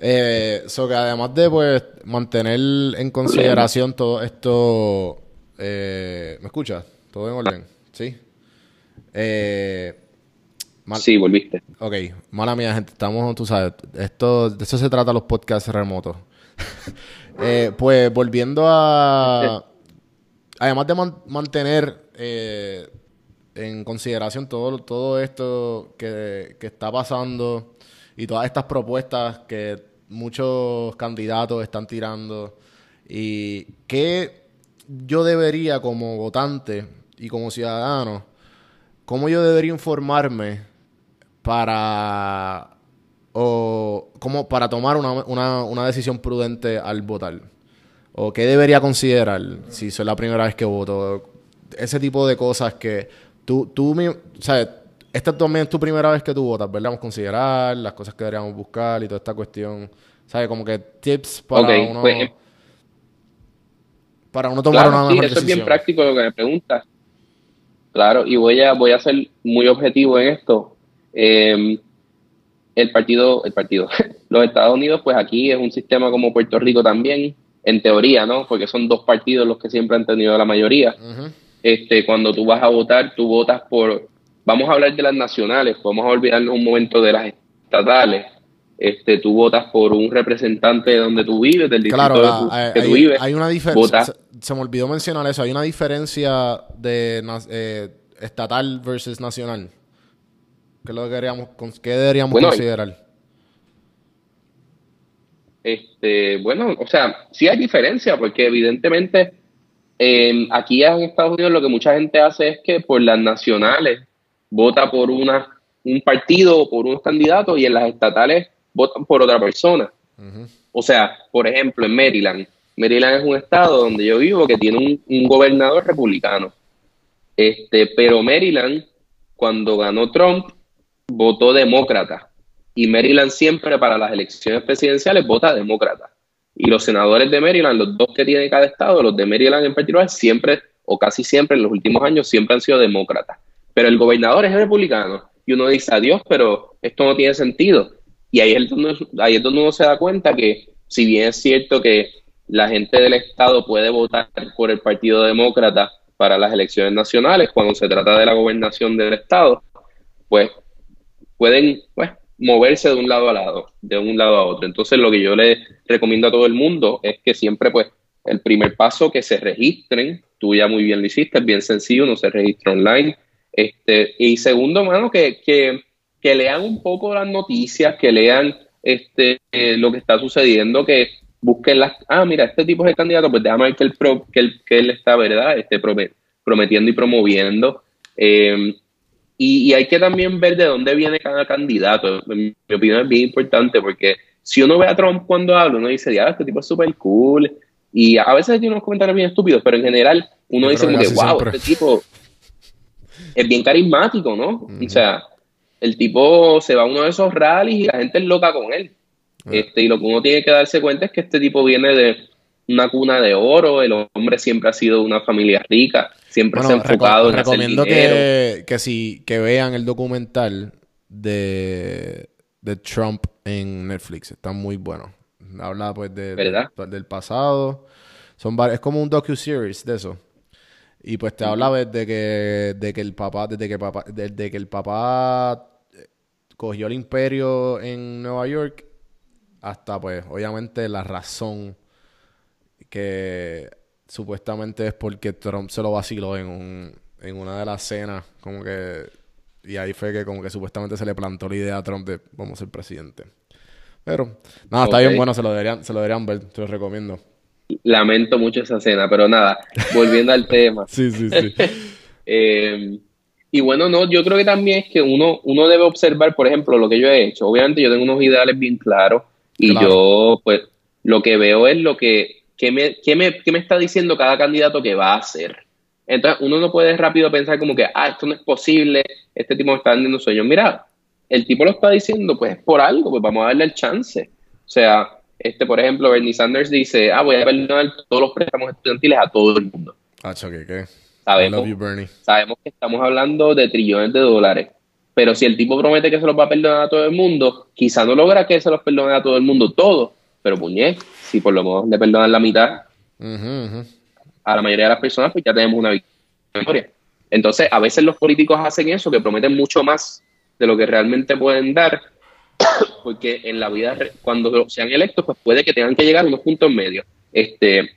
Eh, so que además de pues mantener en consideración todo esto, eh, ¿me escuchas? ¿Todo en orden? ¿Sí? Eh, mal- Sí, volviste. Ok, mala mía, gente. Estamos, tú sabes, esto, de eso se trata los podcasts remotos. Eh, pues volviendo a. Además de man- mantener eh, en consideración todo, todo esto que, que está pasando y todas estas propuestas que muchos candidatos están tirando, y qué yo debería como votante y como ciudadano, cómo yo debería informarme para o como para tomar una, una, una decisión prudente al votar o qué debería considerar si soy la primera vez que voto ese tipo de cosas que tú tú sea esta también es tu primera vez que tú votas verdad vamos a considerar las cosas que deberíamos buscar y toda esta cuestión. Sabes como que tips para uno pues, para uno tomar Claro, una sí, mejor eso es bien decisión. práctico lo que me preguntas. Claro, y voy a, voy a ser muy objetivo en esto. Eh, el partido, el partido, los Estados Unidos, pues aquí es un sistema como Puerto Rico también, en teoría, ¿no? Porque son dos partidos los que siempre han tenido la mayoría. Este, cuando tú vas a votar, tú votas por, vamos a hablar de las nacionales, vamos a olvidarnos un momento de las estatales. Este, tú votas por un representante de donde tú vives, del distrito Claro, de la- tu- hay, que tú hay- vives. hay una diferencia. Se, se me olvidó mencionar eso. Hay una diferencia de eh, estatal versus nacional. ¿Qué, lo con- qué deberíamos Bueno, considerar? Este, bueno, o sea, sí hay diferencia, porque evidentemente eh, aquí en Estados Unidos lo que mucha gente hace es que por las nacionales vota por una, un partido o por unos candidatos y en las estatales votan por otra persona. O sea, por ejemplo, en Maryland. Maryland es un estado donde yo vivo que tiene un, un gobernador republicano. Este, pero Maryland, cuando ganó Trump, votó demócrata. Y Maryland siempre para las elecciones presidenciales vota demócrata. Y los senadores de Maryland, los dos que tiene cada estado, los de Maryland en particular, siempre, o casi siempre en los últimos años, siempre han sido demócratas. Pero el gobernador es republicano. Y uno dice, adiós, pero esto no tiene sentido. Y ahí es donde, ahí es donde uno se da cuenta que, si bien es cierto que la gente del estado puede votar por el Partido Demócrata para las elecciones nacionales, cuando se trata de la gobernación del estado, pues pueden pues, moverse de un lado a lado, de un lado a otro. Entonces, lo que yo le recomiendo a todo el mundo es que siempre, pues, el primer paso que se registren, tú ya muy bien lo hiciste, es bien sencillo, uno se registra online. Este, y segundo, mano, que, que, que lean un poco las noticias, que lean este, eh, lo que está sucediendo, que busquen las, ah, mira, este tipo es el candidato, pues déjame ver que él, que él, que él está, ¿verdad? Este, prome- prometiendo y promoviendo. Eh, y, y hay que también ver de dónde viene cada candidato. En mi opinión es bien importante porque si uno ve a Trump cuando habla, uno dice, ya, este tipo es súper cool. Y a veces tiene unos comentarios bien estúpidos, pero en general uno Yo dice como que wow, siempre. este tipo es bien carismático, ¿no? O sea, el tipo se va a uno de esos rallies y la gente es loca con él. Ah. Este, y lo que uno tiene que darse cuenta es que este tipo viene de una cuna de oro, el hombre siempre ha sido de una familia rica, siempre se ha enfocado en hacer recomiendo dinero. que, que, si, que vean el documental de, de Trump en Netflix. Está muy bueno. Habla pues de, ¿Verdad? de- del pasado. Son es como un docu-series de eso. Y pues te habla desde que, de que el papá, desde que papá, desde que el papá eh, cogió el imperio en Nueva York hasta, pues, obviamente la razón que supuestamente es porque Trump se lo vaciló en, un, en una de las cenas, como que... Y ahí fue que como que supuestamente se le plantó la idea a Trump de vamos a ser presidente. Pero, nada, está bien bueno, se lo deberían, se lo deberían ver, te lo recomiendo. Lamento mucho esa escena, pero nada, volviendo al tema. Sí, sí, sí. Eh, y bueno, no, yo creo que también es que uno, uno debe observar, por ejemplo, lo que yo he hecho. Obviamente yo tengo unos ideales bien claros y Claro. yo, pues, lo que veo es lo que, que me, que me, que me está diciendo cada candidato que va a hacer. Entonces, uno no puede rápido pensar como que, ah, esto no es posible, este tipo me está vendiendo sueños. Mira, el tipo lo está diciendo, pues, por algo, pues vamos a darle el chance. O sea, este, por ejemplo, Bernie Sanders dice, ah, voy a perdonar todos los préstamos estudiantiles a todo el mundo. ¿qué, qué? I Sabemos, love you, Bernie. sabemos que estamos hablando de trillones de dólares. Pero si el tipo promete que se los va a perdonar a todo el mundo, quizá no logra que se los perdone a todo el mundo todo. Pero puñet, si por lo menos le perdonan la mitad a la mayoría de las personas, pues ya tenemos una victoria. Entonces, a veces los políticos hacen eso, que prometen mucho más de lo que realmente pueden dar, porque en la vida, cuando sean electos, pues puede que tengan que llegar a unos puntos medios. Este,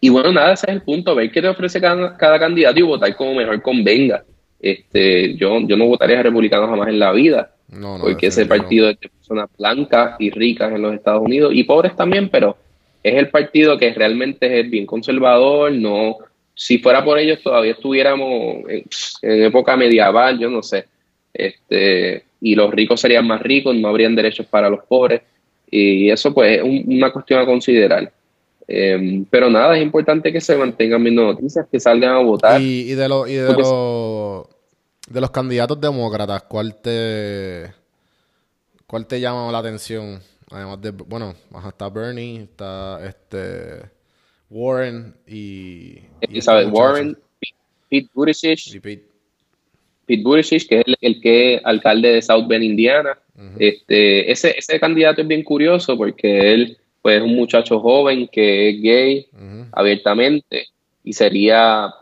y bueno, nada, ese es el punto, ver qué te ofrece cada, cada candidato y votar como mejor convenga. Este, yo, yo no votaría a republicano jamás en la vida, No, no. porque ese partido es de personas blancas y ricas en los Estados Unidos y pobres también, pero es el partido que realmente es bien conservador, no, si fuera por ellos todavía estuviéramos en, en época medieval, yo no sé, este, y los ricos serían más ricos, no habrían derechos para los pobres, y eso pues es un- una cuestión a considerar. Eh, pero nada, es importante que se mantengan viendo noticias, que salgan a votar. Y, y de, y de, los de los candidatos demócratas, ¿cuál te cuál te llama la atención? Además de, bueno, está Bernie, está este Warren y, y muchacho. Warren, Pete Buttigieg, y Pete. Pete Buttigieg, que es el, el que es alcalde de South Bend, Indiana. este, ese, ese candidato es bien curioso porque él pues, es un muchacho joven que es gay abiertamente y sería,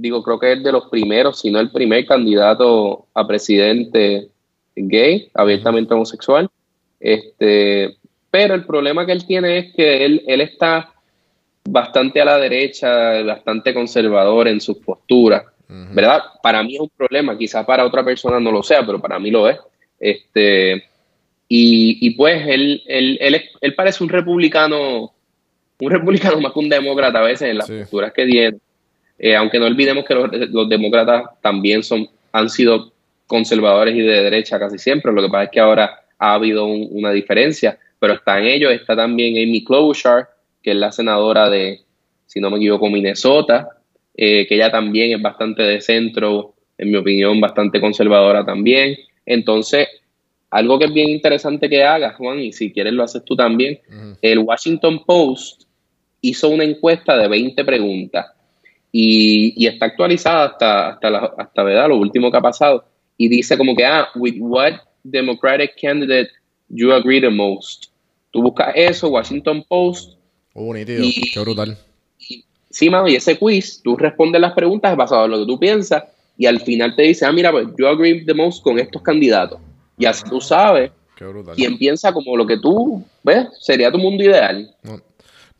digo, creo que es de los primeros, si no el primer candidato a presidente gay, abiertamente homosexual. Este, pero el problema que él tiene es que él, él está bastante a la derecha, bastante conservador en sus posturas. ¿verdad? Para mí es un problema, quizás para otra persona no lo sea, pero para mí lo es. Este, y, y pues él, él, él, es- él parece un republicano, un republicano más que un demócrata a veces en las Sí. posturas que tiene. Eh, aunque no olvidemos que los, los demócratas también son, han sido conservadores y de derecha casi siempre, lo que pasa es que ahora ha habido un- una diferencia, pero están ellos, está también Amy Klobuchar, que es la senadora de, si no me equivoco, Minnesota, eh, que ella también es bastante de centro, en mi opinión, bastante conservadora también. Entonces, algo que es bien interesante que hagas, Juan, y si quieres lo haces tú también, el Washington Post hizo una encuesta de 20 preguntas y, y está actualizada hasta, hasta, la, hasta ¿verdad? lo último que ha pasado. Y dice como que, ah, with what Democratic candidate you agree the most. Tú buscas eso, Washington Post, Uh, nítido. Y- Qué brutal. Sí, mano, y ese quiz, tú respondes las preguntas basado en lo que tú piensas y al final te dice, ah, mira, pues yo agree the most con estos candidatos. Y así tú sabes quién piensa como lo que tú ves, sería tu mundo ideal. No,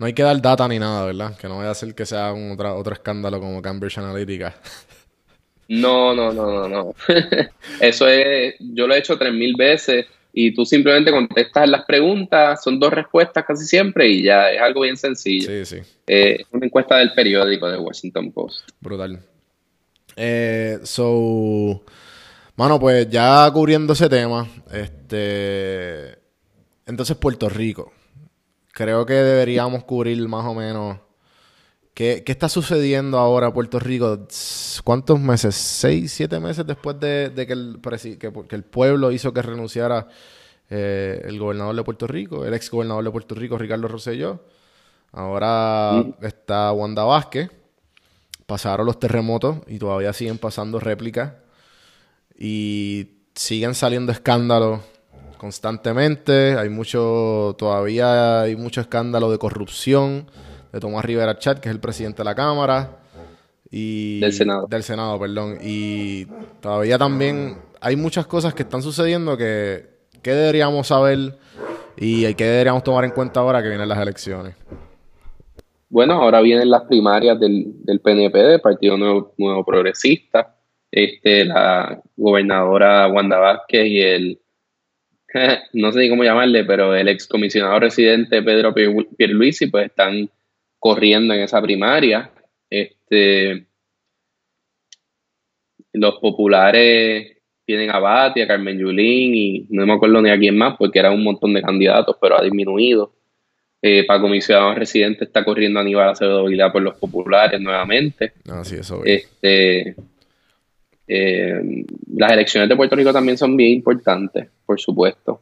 no hay que dar data ni nada, ¿verdad? Que no vaya a ser que sea un otra, otro escándalo como Cambridge Analytica. No, no, no, no, no. Eso es, yo lo he hecho tres mil veces y tú simplemente contestas las preguntas, son dos respuestas casi siempre y ya es algo bien sencillo. Sí, sí. Eh, una encuesta del periódico de Washington Post. Brutal. Eh, so, mano, pues ya cubriendo ese tema, este, entonces Puerto Rico, creo que deberíamos cubrir más o menos qué, qué está sucediendo ahora en Puerto Rico. ¿Cuántos meses? ¿Seis, siete meses después de, de que, el, que, que el pueblo hizo que renunciara eh, el gobernador de Puerto Rico, el ex gobernador de Puerto Rico, Ricardo Rosselló? Ahora está Wanda Vázquez pasaron los terremotos y todavía siguen pasando réplicas y siguen saliendo escándalos constantemente. Hay mucho, todavía hay mucho escándalo de corrupción de Tomás Rivera Chat, que es el presidente de la Cámara. Y Del Senado. Del Senado, perdón. Y todavía también hay muchas cosas que están sucediendo que, que deberíamos saber y que deberíamos tomar en cuenta ahora que vienen las elecciones. Bueno, ahora vienen las primarias del, del PNP, del Partido Nuevo, Nuevo Progresista. Este, la gobernadora Wanda Vázquez y el, no sé ni cómo llamarle, pero el excomisionado residente Pedro Pier- Pierluisi, pues están corriendo en esa primaria. Este, los populares tienen a Bati, a Carmen Yulín y no me acuerdo ni a quién más, porque era un montón de candidatos, pero ha disminuido. Eh, para comisionado residente está corriendo Aníbal Acevedo Vilá por los populares nuevamente. Ah, sí, eso. Este, eh, las elecciones de Puerto Rico también son bien importantes, por supuesto.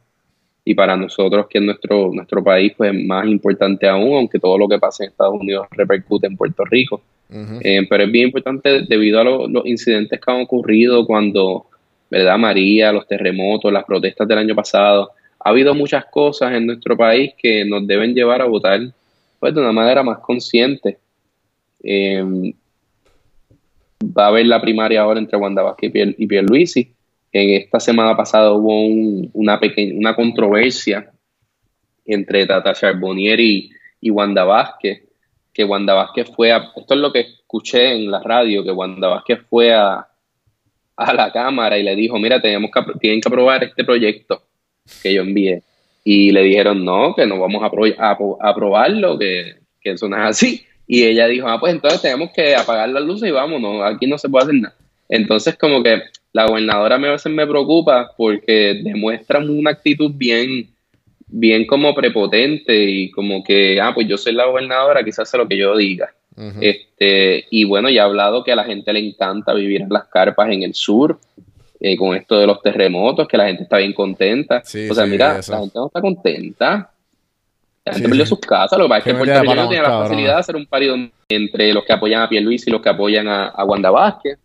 Y para nosotros, que es nuestro, nuestro país, pues es más importante aún, aunque todo lo que pasa en Estados Unidos repercute en Puerto Rico. Eh, pero es bien importante debido a lo- los incidentes que han ocurrido cuando, ¿verdad? María, los terremotos, las protestas del año pasado. Ha habido muchas cosas en nuestro país que nos deben llevar a votar pues, de una manera más consciente. Eh, va a haber la primaria ahora entre Wanda Vázquez y, Pier, y Pierluisi. En esta semana pasada hubo un- una, pequeña, una controversia entre Tata Charbonnier y, y Wanda Vázquez, que Wanda Vázquez fue a, esto es lo que escuché en la radio, que Wanda Vázquez fue a, a la Cámara y le dijo, mira, tenemos que, tienen que aprobar este proyecto que yo envié. Y le dijeron, no, que no vamos a, apro- aprobarlo, que eso no es así. Y ella dijo, ah, pues entonces tenemos que apagar las luces y vámonos, aquí no se puede hacer nada. Entonces, como que la gobernadora a veces me preocupa porque demuestra una actitud bien, bien como prepotente y como que, ah, pues yo soy la gobernadora, quizás hace lo que yo diga. Este, y bueno, ya he hablado que a la gente le encanta vivir en las carpas en el sur, eh, con esto de los terremotos, que la gente está bien contenta. Sí, o sea, sí, mira, eso. la gente no está contenta. Sí, sí. sus casas, lo que pasa es que Puerto Rico tiene la facilidad de hacer un parido entre los que apoyan a Pierluis y los que apoyan a, a Wanda Vázquez.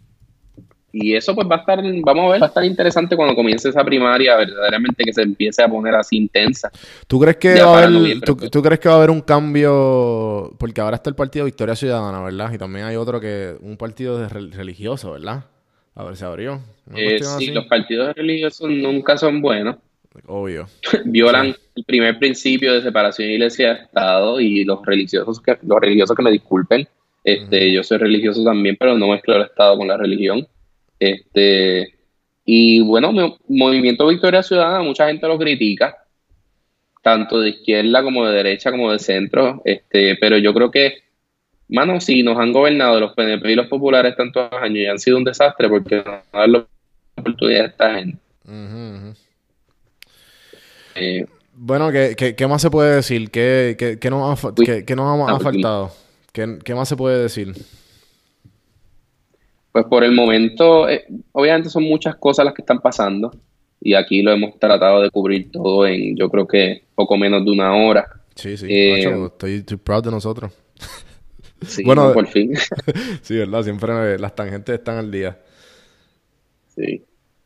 Y eso pues va a estar, vamos a ver, va a estar interesante cuando comience esa primaria, verdaderamente que se empiece a poner así intensa. ¿Tú crees que va a haber, noviembre, tú, tú crees que va a haber un cambio? Porque ahora está el partido Victoria Ciudadana, ¿verdad? Y también hay otro que, un partido de rel- religioso, ¿verdad? A ver, se abrió. Eh, sí, así. los partidos religiosos nunca son buenos. Obvio. violan el primer principio de separación de iglesia y Estado y los religiosos que, los religiosos que me disculpen, este, yo soy religioso también, pero no mezclo el Estado con la religión. Este, y bueno, mi- Movimiento Victoria Ciudadana, mucha gente lo critica, tanto de izquierda como de derecha como de centro, este, pero yo creo que, mano, si nos han gobernado los PNP y los populares tantos años y han sido un desastre porque no dan la oportunidad a esta gente. Ujú. Eh, Bueno, ¿qué, qué, qué más se puede decir? ¿Qué, qué, qué nos, ha, fa- Uy. qué- qué nos ha, Ah, ha faltado? ¿Qué, qué más se puede decir? Pues por el momento, eh, obviamente son muchas cosas las que están pasando y aquí lo hemos tratado de cubrir todo en yo creo que poco menos de una hora. Sí, sí. Eh, estoy, estoy proud de nosotros. Sí, Bueno, por fin. sí, ¿verdad? Siempre las tangentes están al día. Sí.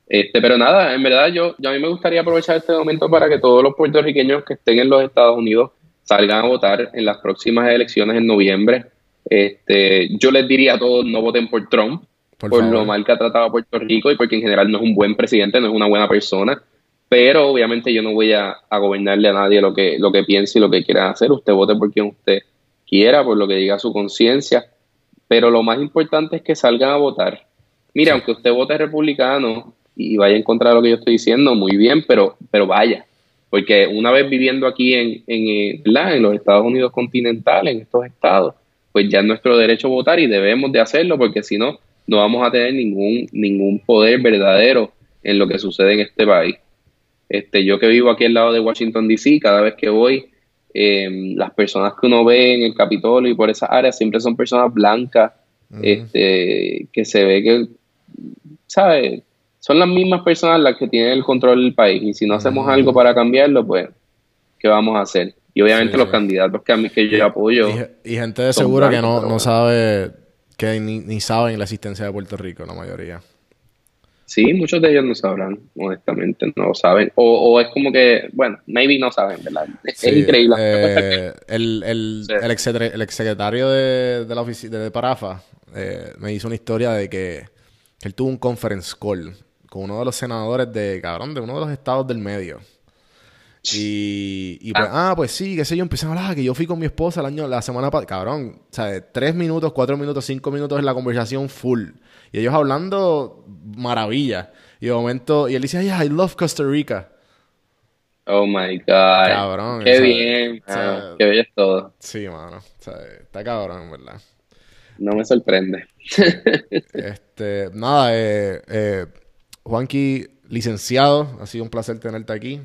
Este, pero nada, en verdad yo, yo a mí me gustaría aprovechar este momento para que todos los puertorriqueños que estén en los Estados Unidos salgan a votar en las próximas elecciones en noviembre. Este, yo les diría a todos no voten por Trump, Por, lo mal que ha tratado a Puerto Rico y porque en general no es un buen presidente, no es una buena persona. Pero obviamente yo no voy a, a gobernarle a nadie lo que, lo que piense y lo que quiera hacer. Usted vote por quien usted quiera, por lo que diga su conciencia. Pero lo más importante es que salgan a votar. Mira, aunque usted vote republicano y vaya en contra de lo que yo estoy diciendo, muy bien, pero, pero vaya. Porque una vez viviendo aquí en, en, eh, ¿verdad? en los Estados Unidos continentales, en estos estados, pues ya es nuestro derecho votar y debemos de hacerlo porque si no, no vamos a tener ningún, ningún poder verdadero en lo que sucede en este país. Este, yo que vivo aquí al lado de Washington, D.C., cada vez que voy, eh, las personas que uno ve en el Capitolio y por esas áreas siempre son personas blancas, este, que se ve que, ¿sabes? Son las mismas personas las que tienen el control del país y si no hacemos algo para cambiarlo, pues, ¿qué vamos a hacer? Y obviamente Sí, los candidatos que, a mí, que yo apoyo, Y, y gente de seguro que no, no sabe, que ni, ni saben la existencia de Puerto Rico, la mayoría. sí, muchos de ellos no sabrán, honestamente, no saben. O, o es como que, bueno, maybe no saben, ¿verdad? Es Sí, increíble. eh, el, el, Sí. el, exsecre- el exsecretario de, de la oficina de Parafa eh, me hizo una historia de que, que él tuvo un conference call con uno de los senadores de, cabrón, de uno de los estados del medio. Y, y pues, ah, pues sí, qué sé yo, empecé a hablar que yo fui con mi esposa el año, la semana pasada, cabrón, o sea, tres minutos, cuatro minutos, cinco minutos en la conversación full. Y ellos hablando maravilla. Y de momento, y él dice, yeah, I love Costa Rica. Oh my God. Cabrón, Qué bien. Qué bello es todo. Sí, mano, o sea, está cabrón, verdad. No me sorprende. Este, nada, eh, eh, Juanqui, licenciado, ha sido un placer tenerte aquí.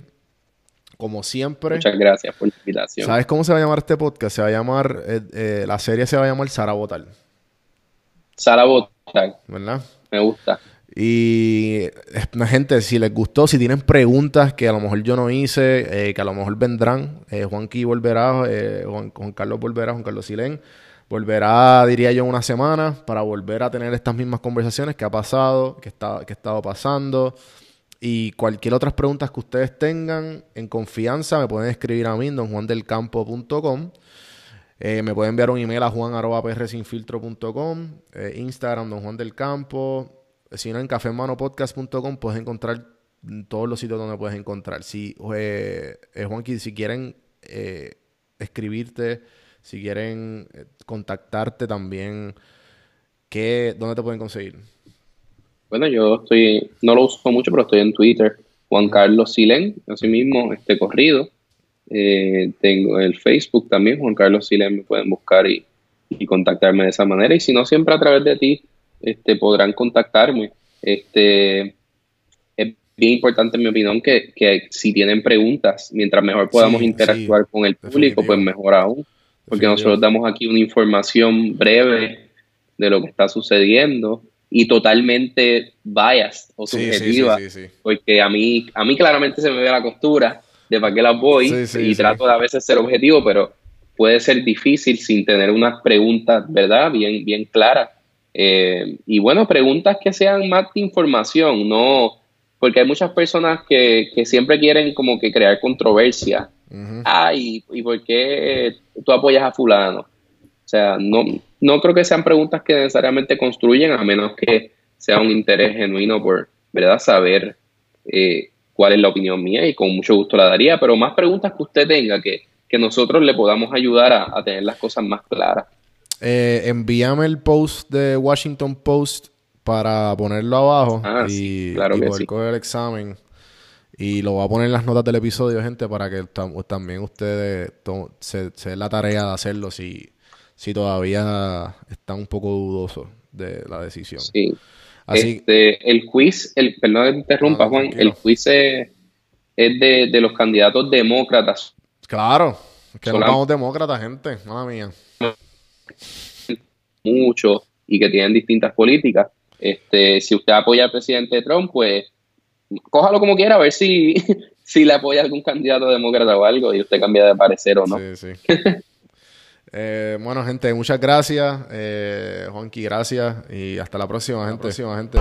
Como siempre. Muchas gracias por la invitación. ¿Sabes cómo se va a llamar este podcast? Se va a llamar, eh, eh, la serie se va a llamar Sara Botal, Sara Botal, ¿verdad? me gusta. Y gente, si les gustó, si tienen preguntas que a lo mejor yo no hice, eh, que a lo mejor vendrán, eh, Juanqui volverá, eh, Juan, Juan Carlos volverá, Juan Carlos Silén, volverá, diría yo, en una semana para volver a tener estas mismas conversaciones que ha pasado, que, está, que ha estado pasando. Y cualquier otras preguntas que ustedes tengan en confianza, me pueden escribir a mí en donjuandelcampo.com. Eh, me pueden enviar un email a juan.prsinfiltro.com, eh, Instagram Don Juan Campo. Si no, en cafemanopodcast.com puedes encontrar todos los sitios donde puedes encontrar. Si, eh, eh, Juanqui, si quieren eh, escribirte, si quieren eh, contactarte también, ¿qué, ¿dónde te pueden conseguir? Bueno, yo estoy, no lo uso mucho, pero estoy en Twitter. Juan Carlos Silén, así mismo, este corrido. Eh, tengo el Facebook también, Juan Carlos Silén, me pueden buscar y, y contactarme de esa manera. Y si no, siempre a través de ti este, podrán contactarme. Este, es bien importante, en mi opinión, que, que si tienen preguntas, mientras mejor podamos Sí, interactuar sí, con el público, pues mejor aún. Porque nosotros damos aquí una información breve de lo que está sucediendo y totalmente biased o Sí, sí, sí, subjetiva, sí, porque a mí, a mí claramente se me ve la costura de para qué las voy y trato de a veces ser objetivo, pero puede ser difícil sin tener unas preguntas, ¿verdad? Bien, bien claras. Eh, y bueno, preguntas que sean más de información, no, porque hay muchas personas que, que siempre quieren como que crear controversia. Ujú. Ah, ¿y, y por qué tú apoyas a fulano? O sea, no, no creo que sean preguntas que necesariamente construyen, a menos que sea un interés genuino por, ¿verdad? Saber eh, cuál es la opinión mía y con mucho gusto la daría, pero más preguntas que usted tenga, que, que nosotros le podamos ayudar a, a tener las cosas más claras. Eh, envíame el post de Washington Post para ponerlo abajo Ah, y, sí, claro y que poder sí. coger el examen. Y lo voy a poner en las notas del episodio, gente, para que tam- también ustedes se, se den la tarea de hacerlo si, si todavía están un poco dudosos de la decisión. Sí. Así, Este, el quiz, el, perdón que te interrumpa, No, Juan, tranquilo. el quiz es, es de, de los candidatos demócratas claro, que no Solam- vamos demócratas, gente, mala mía. mucho y que tienen distintas políticas. Este, si usted apoya al presidente Trump, pues cójalo como quiera, a ver si, si le apoya algún candidato demócrata o algo y usted cambia de parecer o no. Sí, sí. Eh, bueno, gente, muchas gracias. Eh, Juanqui, gracias. Y hasta la próxima, gente. próxima, gente.